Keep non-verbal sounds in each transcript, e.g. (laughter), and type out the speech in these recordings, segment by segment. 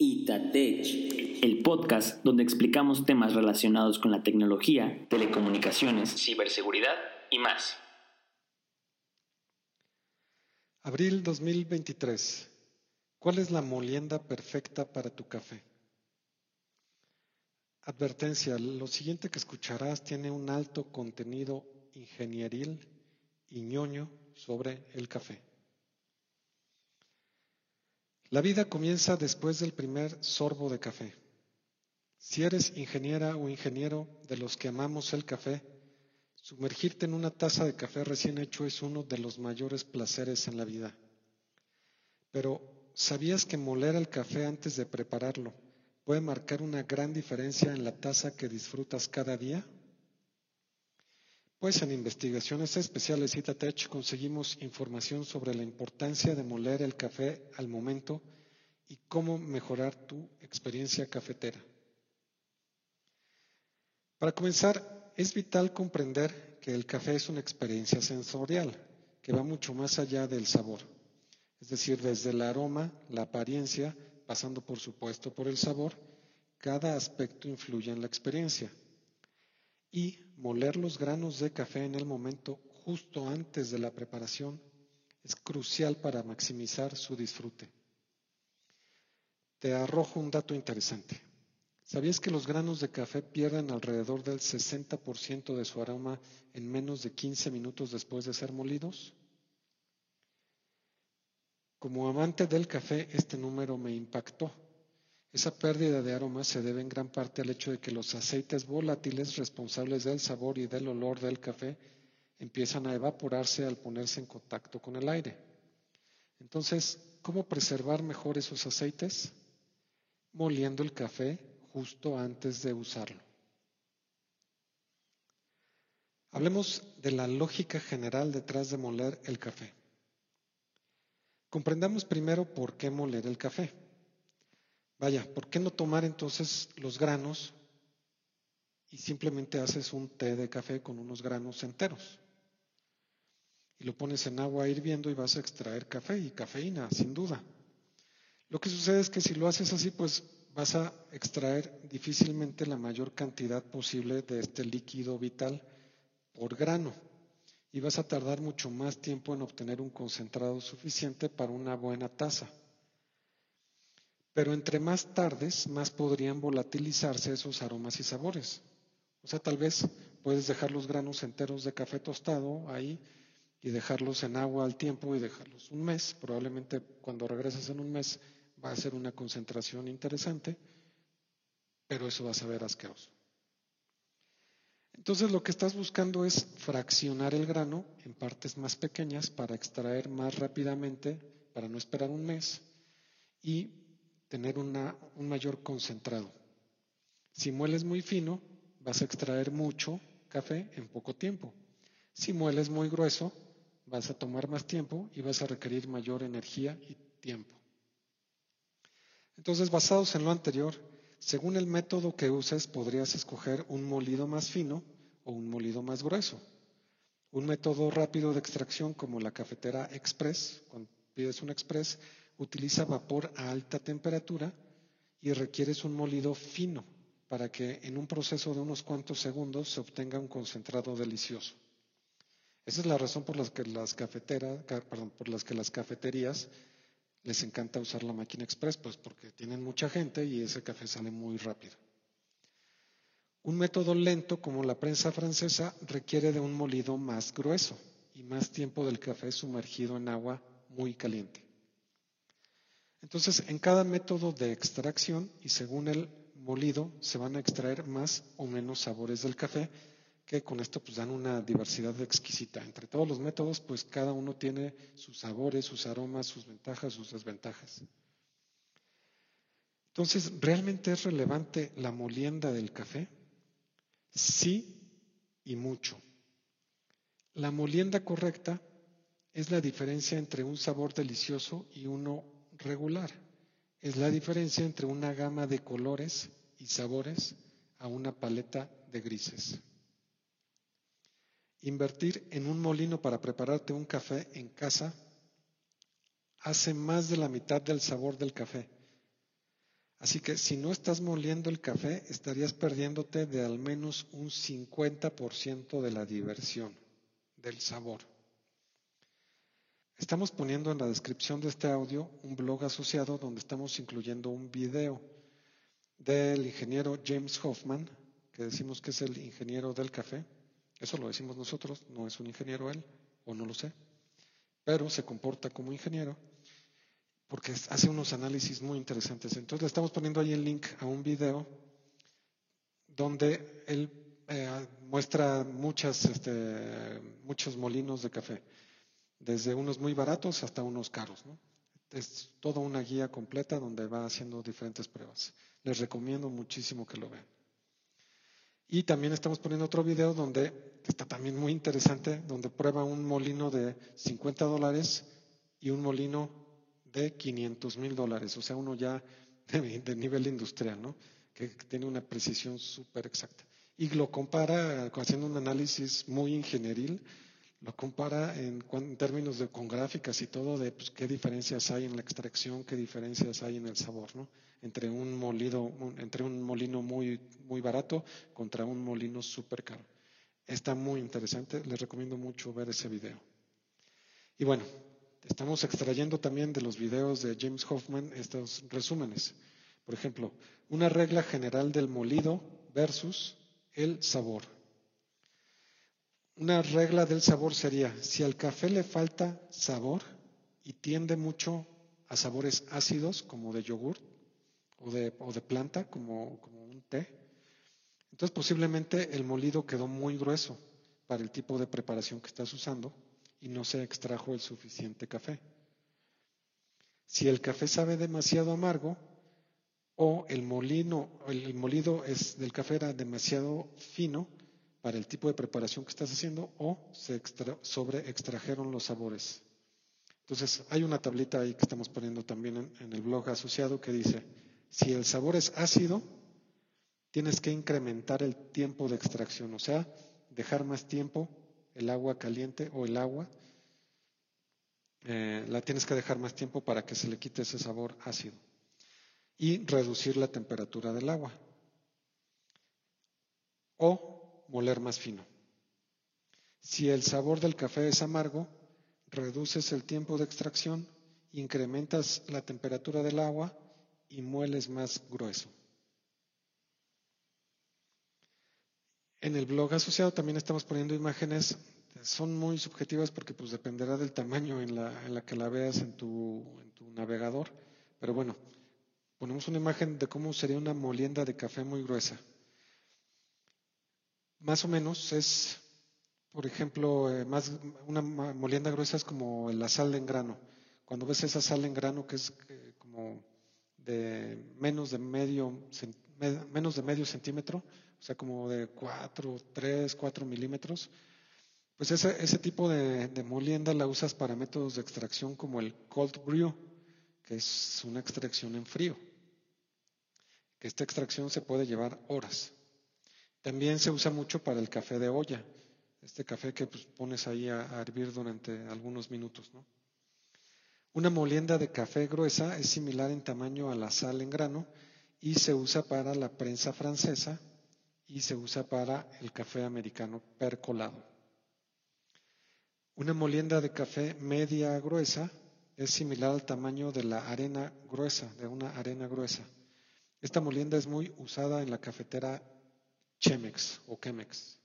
Itatech, el podcast donde explicamos temas relacionados con la tecnología, telecomunicaciones, ciberseguridad y más. Abril 2023. ¿Cuál es la molienda perfecta para tu café? Advertencia, lo siguiente que escucharás tiene un alto contenido ingenieril y ñoño sobre el café. La vida comienza después del primer sorbo de café. Si eres ingeniera o ingeniero de los que amamos el café, sumergirte en una taza de café recién hecho es uno de los mayores placeres en la vida. Pero, ¿sabías que moler el café antes de prepararlo puede marcar una gran diferencia en la taza que disfrutas cada día? Pues en investigaciones especiales Itatech conseguimos información sobre la importancia de moler el café al momento y cómo mejorar tu experiencia cafetera. Para comenzar, es vital comprender que el café es una experiencia sensorial que va mucho más allá del sabor. Es decir, desde el aroma, la apariencia, pasando por supuesto por el sabor, cada aspecto influye en la experiencia. Y moler los granos de café en el momento justo antes de la preparación es crucial para maximizar su disfrute. Te arrojo un dato interesante. ¿Sabías que los granos de café pierden alrededor del 60% de su aroma en menos de 15 minutos después de ser molidos? Como amante del café, este número me impactó. Esa pérdida de aroma se debe en gran parte al hecho de que los aceites volátiles responsables del sabor y del olor del café empiezan a evaporarse al ponerse en contacto con el aire. Entonces, ¿cómo preservar mejor esos aceites? Moliendo el café justo antes de usarlo. Hablemos de la lógica general detrás de moler el café. Comprendamos primero por qué moler el café. Vaya, ¿por qué no tomar entonces los granos y simplemente haces un té de café con unos granos enteros? Y lo pones en agua hirviendo y vas a extraer café y cafeína, sin duda. Lo que sucede es que si lo haces así, pues vas a extraer difícilmente la mayor cantidad posible de este líquido vital por grano y vas a tardar mucho más tiempo en obtener un concentrado suficiente para una buena taza. Pero entre más tardes, más podrían volatilizarse esos aromas y sabores. O sea, tal vez puedes dejar los granos enteros de café tostado ahí y dejarlos en agua al tiempo y dejarlos un mes. Probablemente cuando regresas en un mes va a ser una concentración interesante, pero eso va a saber asqueroso. Entonces lo que estás buscando es fraccionar el grano en partes más pequeñas para extraer más rápidamente, para no esperar un mes y tener un mayor concentrado. Si mueles muy fino, vas a extraer mucho café en poco tiempo. Si mueles muy grueso, vas a tomar más tiempo y vas a requerir mayor energía y tiempo. Entonces, basados en lo anterior, según el método que uses, podrías escoger un molido más fino o un molido más grueso. Un método rápido de extracción como la cafetera express, cuando pides un express, utiliza vapor a alta temperatura y requieres un molido fino para que en un proceso de unos cuantos segundos se obtenga un concentrado delicioso. Esa es la razón por la que las por las que las cafeterías les encanta usar la máquina express, pues porque tienen mucha gente y ese café sale muy rápido. Un método lento como la prensa francesa requiere de un molido más grueso y más tiempo del café sumergido en agua muy caliente. Entonces, en cada método de extracción y según el molido se van a extraer más o menos sabores del café que con esto pues dan una diversidad exquisita. Entre todos los métodos, pues cada uno tiene sus sabores, sus aromas, sus ventajas, sus desventajas. Entonces, ¿realmente es relevante la molienda del café? Sí y mucho. La molienda correcta es la diferencia entre un sabor delicioso y uno regular. Es la diferencia entre una gama de colores y sabores a una paleta de grises. Invertir en un molino para prepararte un café en casa hace más de la mitad del sabor del café. Así que si no estás moliendo el café, estarías perdiéndote de al menos un 50% de la diversión, del sabor. Estamos poniendo en la descripción de este audio un blog asociado donde estamos incluyendo un video del ingeniero James Hoffman, que decimos que es el ingeniero del café. Eso lo decimos nosotros, no es un ingeniero él, o no lo sé, pero se comporta como ingeniero porque hace unos análisis muy interesantes. Entonces le estamos poniendo ahí el link a un video donde él eh, muestra muchas, este, muchos molinos de café, desde unos muy baratos hasta unos caros. Es toda una guía completa donde va haciendo diferentes pruebas. Les recomiendo muchísimo que lo vean. Y también estamos poniendo otro video donde está también muy interesante, donde prueba un molino de 50 dólares y un molino de 500 mil dólares, o sea, uno ya (laughs) de, nivel industrial, ¿no? que tiene una precisión súper exacta. Y lo compara, haciendo un análisis muy ingenieril, lo compara en, términos de, con gráficas y todo, de pues, qué diferencias hay en la extracción, qué diferencias hay en el sabor, ¿no? entre un molido, entre un molino muy, muy barato contra un molino súper caro. Está muy interesante, les recomiendo mucho ver ese video. Y bueno, Estamos extrayendo también de los videos de James Hoffman estos resúmenes. Por ejemplo, una regla general del molido versus el sabor. Una regla del sabor sería, si al café le falta sabor y tiende mucho a sabores ácidos, como de yogur o de, planta, como, como un té, entonces posiblemente el molido quedó muy grueso para el tipo de preparación que estás usando y no se extrajo el suficiente café. Si el café sabe demasiado amargo o el molino, el molido es, del café era demasiado fino para el tipo de preparación que estás haciendo o se sobre extrajeron los sabores. Entonces, hay una tablita ahí que estamos poniendo también en, el blog asociado que dice, si el sabor es ácido, tienes que incrementar el tiempo de extracción, o sea, dejar más tiempo el agua caliente o el agua, eh, la tienes que dejar más tiempo para que se le quite ese sabor ácido y reducir la temperatura del agua o moler más fino. Si el sabor del café es amargo, reduces el tiempo de extracción, incrementas la temperatura del agua y mueles más grueso. En el blog asociado también estamos poniendo imágenes, son muy subjetivas porque pues dependerá del tamaño en la, en la que la veas en tu, en tu navegador, pero bueno, ponemos una imagen de cómo sería una molienda de café muy gruesa. Más o menos es, por ejemplo, eh, más, una molienda gruesa es como la sal en grano. Cuando ves esa sal en grano que es eh, como de menos de medio, menos de medio centímetro, o sea, como de 4, 3, 4 milímetros, pues ese, ese tipo de, molienda la usas para métodos de extracción como el cold brew, que es una extracción en frío. Que esta extracción se puede llevar horas. También se usa mucho para el café de olla, este café que pues, pones ahí a, hervir durante algunos minutos. Una molienda de café gruesa es similar en tamaño a la sal en grano y se usa para la prensa francesa y se usa para el café americano percolado. Una molienda de café media gruesa es similar al tamaño de la arena gruesa, de una arena gruesa. Esta molienda es muy usada en la cafetera Chemex o Chemex.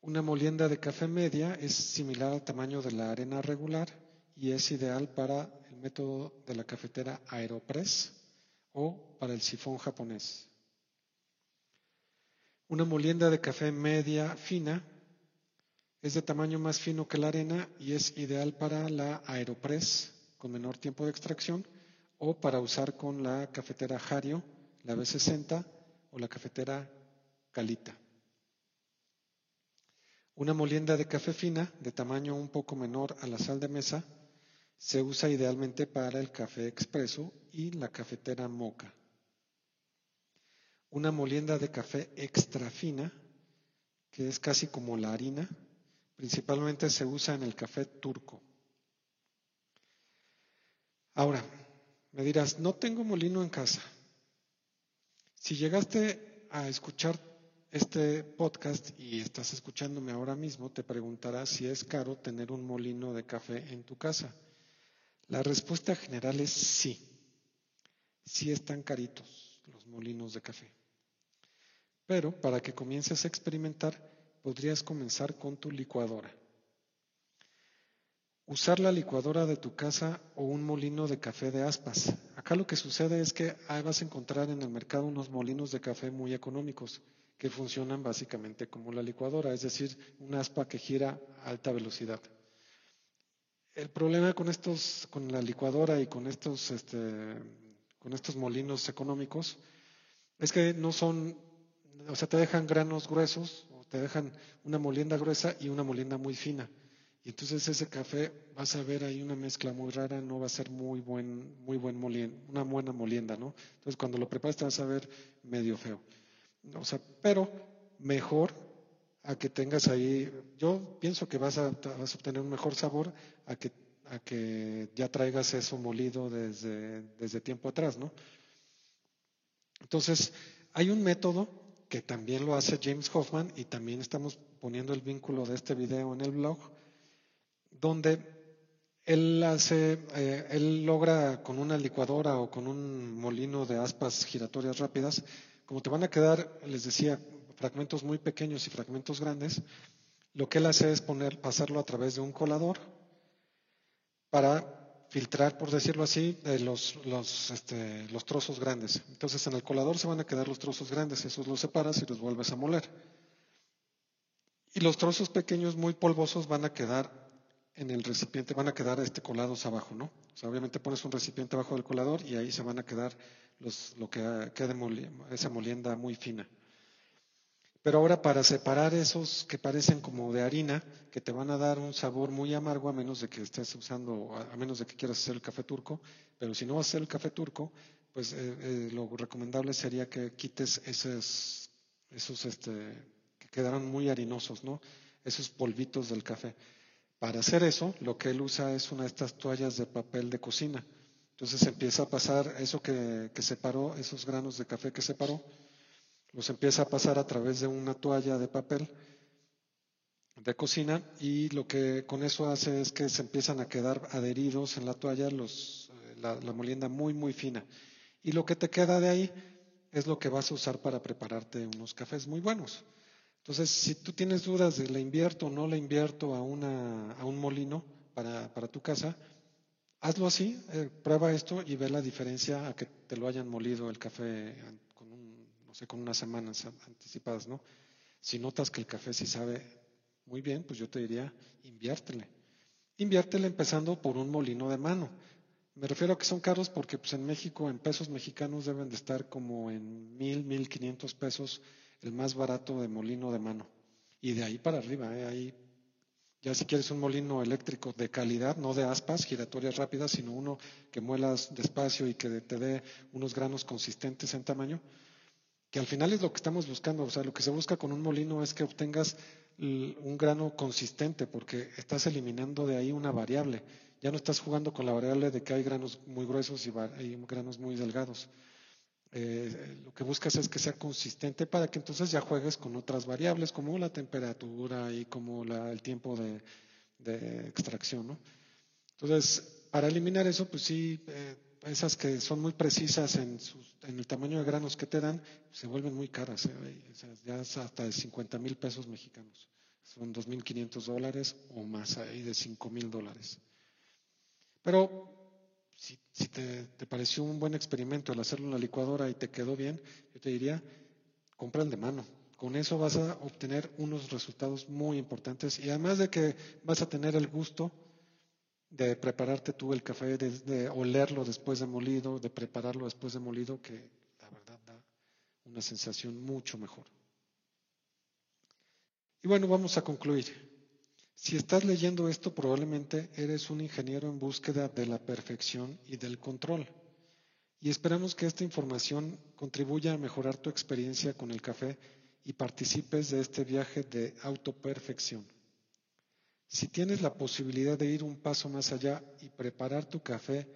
Una molienda de café media es similar al tamaño de la arena regular y es ideal para el método de la cafetera Aeropress o para el sifón japonés. Una molienda de café media fina es de tamaño más fino que la arena y es ideal para la Aeropress con menor tiempo de extracción o para usar con la cafetera Hario, la B60 o la cafetera Calita. Una molienda de café fina de tamaño un poco menor a la sal de mesa se usa idealmente para el café expreso y la cafetera moca. Una molienda de café extra fina, que es casi como la harina, principalmente se usa en el café turco. Ahora, Me dirás, no tengo molino en casa. Si llegaste a escuchar este podcast y estás escuchándome ahora mismo, te preguntarás si es caro tener un molino de café en tu casa. La respuesta general es sí. Sí están caritos los molinos de café. Pero para que comiences a experimentar, podrías comenzar con tu licuadora. Usar la licuadora de tu casa o un molino de café de aspas. Acá lo que sucede es que vas a encontrar en el mercado unos molinos de café muy económicos que funcionan básicamente como la licuadora, es decir, un aspa que gira a alta velocidad. El problema con estos, con la licuadora y con estos, este, con estos molinos económicos es que no son, o sea, te dejan granos gruesos, o te dejan una molienda gruesa y una molienda muy fina. Y entonces ese café vas a ver ahí una mezcla muy rara, no va a ser muy buen, muy buen molienda, una buena molienda, ¿no? Entonces cuando lo preparas te vas a ver medio feo. O sea, pero mejor a que tengas ahí, yo pienso que vas a, vas a obtener un mejor sabor a que, a que ya traigas eso molido desde, desde tiempo atrás, ¿no? Entonces, hay un método que también lo hace James Hoffman y también estamos poniendo el vínculo de este video en el blog, donde él hace, eh, él logra con una licuadora o con un molino de aspas giratorias rápidas, como te van a quedar, les decía, fragmentos muy pequeños y fragmentos grandes, lo que él hace es poner, pasarlo a través de un colador para filtrar, por decirlo así, los, los, este, los trozos grandes. Entonces en el colador se van a quedar los trozos grandes, esos los separas y los vuelves a moler. Y los trozos pequeños muy polvosos van a quedar en el recipiente, van a quedar este colados abajo, ¿no? O sea, obviamente pones un recipiente abajo del colador y ahí se van a quedar los, lo que quede esa molienda muy fina. Pero ahora para separar esos que parecen como de harina, que te van a dar un sabor muy amargo a menos de que estés usando, a menos de que quieras hacer el café turco, pero si no vas a hacer el café turco, pues eh, eh, lo recomendable sería que quites esos, esos este, que quedaron muy harinosos, ¿no? Esos polvitos del café. Para hacer eso, lo que él usa es una de estas toallas de papel de cocina. Entonces empieza a pasar eso que, separó, esos granos de café que separó, los empieza a pasar a través de una toalla de papel de cocina y lo que con eso hace es que se empiezan a quedar adheridos en la toalla eh, la, la, molienda muy, muy fina. Y lo que te queda de ahí es lo que vas a usar para prepararte unos cafés muy buenos. Entonces, si tú tienes dudas de le invierto o no le invierto a, una, a un molino para, para, tu casa, hazlo así, eh, prueba esto y ve la diferencia a que te lo hayan molido el café con, un, no sé, con unas semanas anticipadas, ¿no? Si notas que el café sí sabe muy bien, pues yo te diría, inviértele. Inviértele empezando por un molino de mano. Me refiero a que son caros porque pues, en México, en pesos mexicanos, deben de estar como en mil, mil quinientos pesos el más barato de molino de mano. Y de ahí para arriba, ¿eh? ahí ya si quieres un molino eléctrico de calidad, no de aspas giratorias rápidas, sino uno que muelas despacio y que te dé unos granos consistentes en tamaño, que al final es lo que estamos buscando. O sea, lo que se busca con un molino es que obtengas un grano consistente, porque estás eliminando de ahí una variable. Ya no estás jugando con la variable de que hay granos muy gruesos y hay granos muy delgados. Eh, lo que buscas es que sea consistente para que entonces ya juegues con otras variables como la temperatura y como la, el tiempo de, de extracción. ¿no? Entonces, para eliminar eso, pues sí, eh, esas que son muy precisas en, sus, en, el tamaño de granos que te dan, se vuelven muy caras, ¿eh? o ya hasta de 50 mil pesos mexicanos. Son 2.500 dólares o más, ahí de 5 mil dólares. Pero si, te, pareció un buen experimento el hacerlo en la licuadora y te quedó bien, yo te diría, compra el de mano. Con eso vas a obtener unos resultados muy importantes y además de que vas a tener el gusto de prepararte tú el café, de, de olerlo después de molido, de prepararlo después de molido, que la verdad da una sensación mucho mejor. Y bueno, vamos a concluir. Si estás leyendo esto, probablemente eres un ingeniero en búsqueda de la perfección y del control. Y esperamos que esta información contribuya a mejorar tu experiencia con el café y participes de este viaje de autoperfección. Si tienes la posibilidad de ir un paso más allá y preparar tu café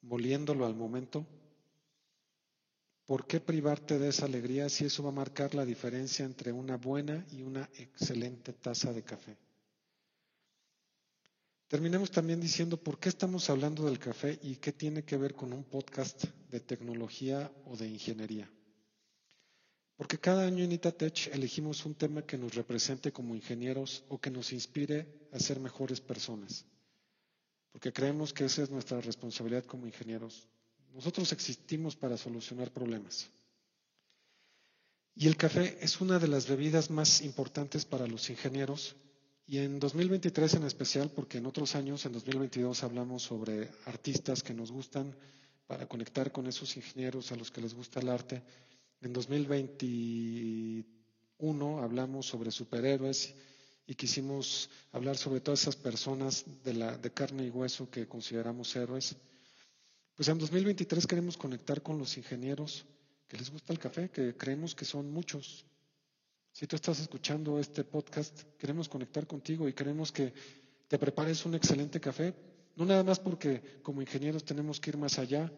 moliéndolo al momento, ¿por qué privarte de esa alegría si eso va a marcar la diferencia entre una buena y una excelente taza de café? Terminemos también diciendo por qué estamos hablando del café y qué tiene que ver con un podcast de tecnología o de ingeniería. Porque cada año en Itatech elegimos un tema que nos represente como ingenieros o que nos inspire a ser mejores personas. Porque creemos que esa es nuestra responsabilidad como ingenieros. Nosotros existimos para solucionar problemas. Y el café es una de las bebidas más importantes para los ingenieros y en 2023 en especial, porque en otros años, en 2022, hablamos sobre artistas que nos gustan para conectar con esos ingenieros a los que les gusta el arte. En 2021 hablamos sobre superhéroes y quisimos hablar sobre todas esas personas de, la, de carne y hueso que consideramos héroes. Pues en 2023 queremos conectar con los ingenieros que les gusta el café, que creemos que son muchos, si tú estás escuchando este podcast, queremos conectar contigo y queremos que te prepares un excelente café, no nada más porque como ingenieros tenemos que ir más allá,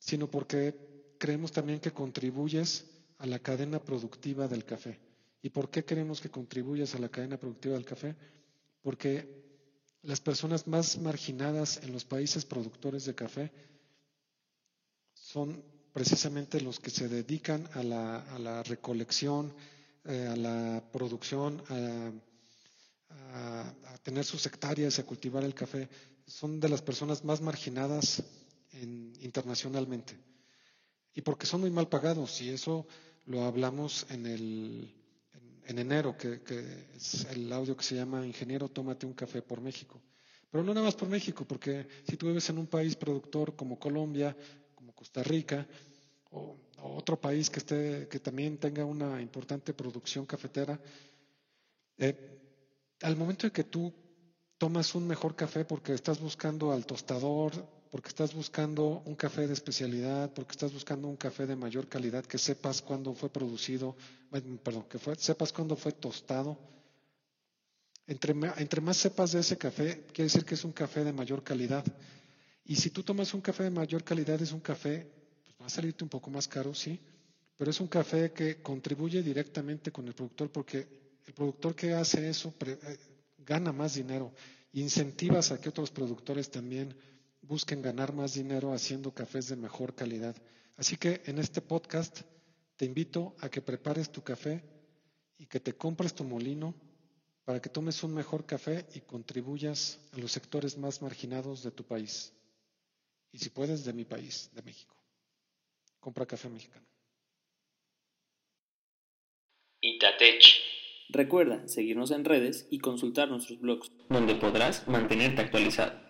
sino porque creemos también que contribuyes a la cadena productiva del café. ¿Y por qué queremos que contribuyas a la cadena productiva del café? Porque las personas más marginadas en los países productores de café son precisamente los que se dedican a la, a la recolección, eh, a la producción, a, tener sus hectáreas, a cultivar el café, son de las personas más marginadas internacionalmente. Y porque son muy mal pagados, y eso lo hablamos en, el, en, enero, que, es el audio que se llama Ingeniero, tómate un café por México. Pero no nada más por México, porque si tú vives en un país productor como Colombia, como Costa Rica, o otro país que, esté, que también tenga una importante producción cafetera, eh, al momento de que tú tomas un mejor café porque estás buscando al tostador, porque estás buscando un café de especialidad, porque estás buscando un café de mayor calidad, que sepas cuándo fue producido, perdón, que sepas cuándo fue tostado. Entre, entre más sepas de ese café, quiere decir que es un café de mayor calidad. Y si tú tomas un café de mayor calidad, es un café a salirte un poco más caro, sí, pero es un café que contribuye directamente con el productor porque el productor que hace eso eh, gana más dinero. Incentivas a que otros productores también busquen ganar más dinero haciendo cafés de mejor calidad. Así que en este podcast te invito a que prepares tu café y que te compres tu molino para que tomes un mejor café y contribuyas a los sectores más marginados de tu país. Y si puedes, de mi país, de México. Compra café mexicano. Itatech. Recuerda seguirnos en redes y consultar nuestros blogs, donde podrás mantenerte actualizado.